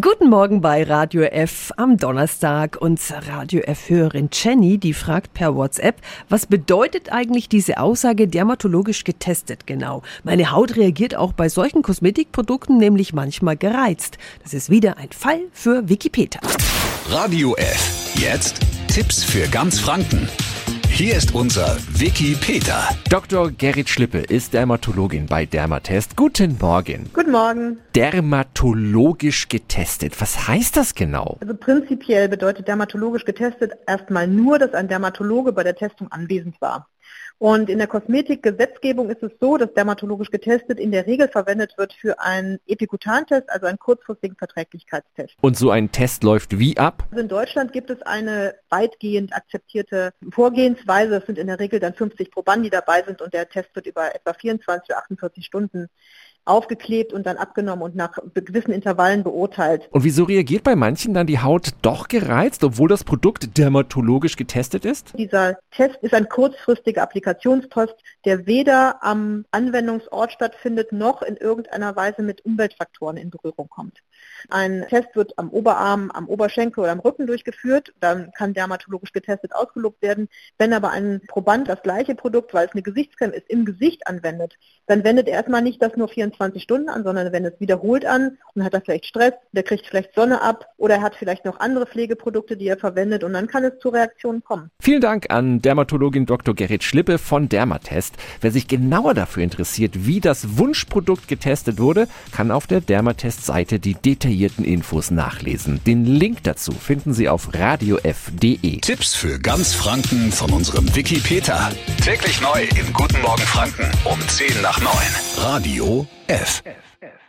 Guten Morgen bei Radio F am Donnerstag und Radio F-Hörerin Jenny, die fragt per WhatsApp, was bedeutet eigentlich diese Aussage dermatologisch getestet genau? Meine Haut reagiert auch bei solchen Kosmetikprodukten nämlich manchmal gereizt. Das ist wieder ein Fall für Wikipedia. Radio F. Jetzt Tipps für ganz Franken. Hier ist unser Wiki Peter. Dr. Gerrit Schlippe ist Dermatologin bei Dermatest. Guten Morgen. Guten Morgen. Dermatologisch getestet. Was heißt das genau? Also prinzipiell bedeutet dermatologisch getestet erstmal nur, dass ein Dermatologe bei der Testung anwesend war. Und in der Kosmetikgesetzgebung ist es so, dass dermatologisch getestet in der Regel verwendet wird für einen Epikutantest, also einen kurzfristigen Verträglichkeitstest. Und so ein Test läuft wie ab? Also in Deutschland gibt es eine weitgehend akzeptierte Vorgehensweise. Es sind in der Regel dann 50 Probanden, die dabei sind und der Test wird über etwa 24 oder 48 Stunden aufgeklebt und dann abgenommen und nach gewissen Intervallen beurteilt. Und wieso reagiert bei manchen dann die Haut doch gereizt, obwohl das Produkt dermatologisch getestet ist? Dieser Test ist ein kurzfristiger Applikationstest, der weder am Anwendungsort stattfindet, noch in irgendeiner Weise mit Umweltfaktoren in Berührung kommt. Ein Test wird am Oberarm, am Oberschenkel oder am Rücken durchgeführt, dann kann dermatologisch getestet ausgelobt werden. Wenn aber ein Proband das gleiche Produkt, weil es eine Gesichtscreme ist, im Gesicht anwendet, dann wendet er erstmal nicht das nur 24 24 Stunden an, sondern wenn es wiederholt an und hat er vielleicht Stress, der kriegt vielleicht Sonne ab oder er hat vielleicht noch andere Pflegeprodukte, die er verwendet und dann kann es zu Reaktionen kommen. Vielen Dank an Dermatologin Dr. Gerrit Schlippe von Dermatest. Wer sich genauer dafür interessiert, wie das Wunschprodukt getestet wurde, kann auf der Dermatest-Seite die detaillierten Infos nachlesen. Den Link dazu finden Sie auf radiof.de. Tipps für ganz Franken von unserem Wiki Peter. Täglich neu im Guten Morgen Franken um 10 nach 9. Radio F. F. F.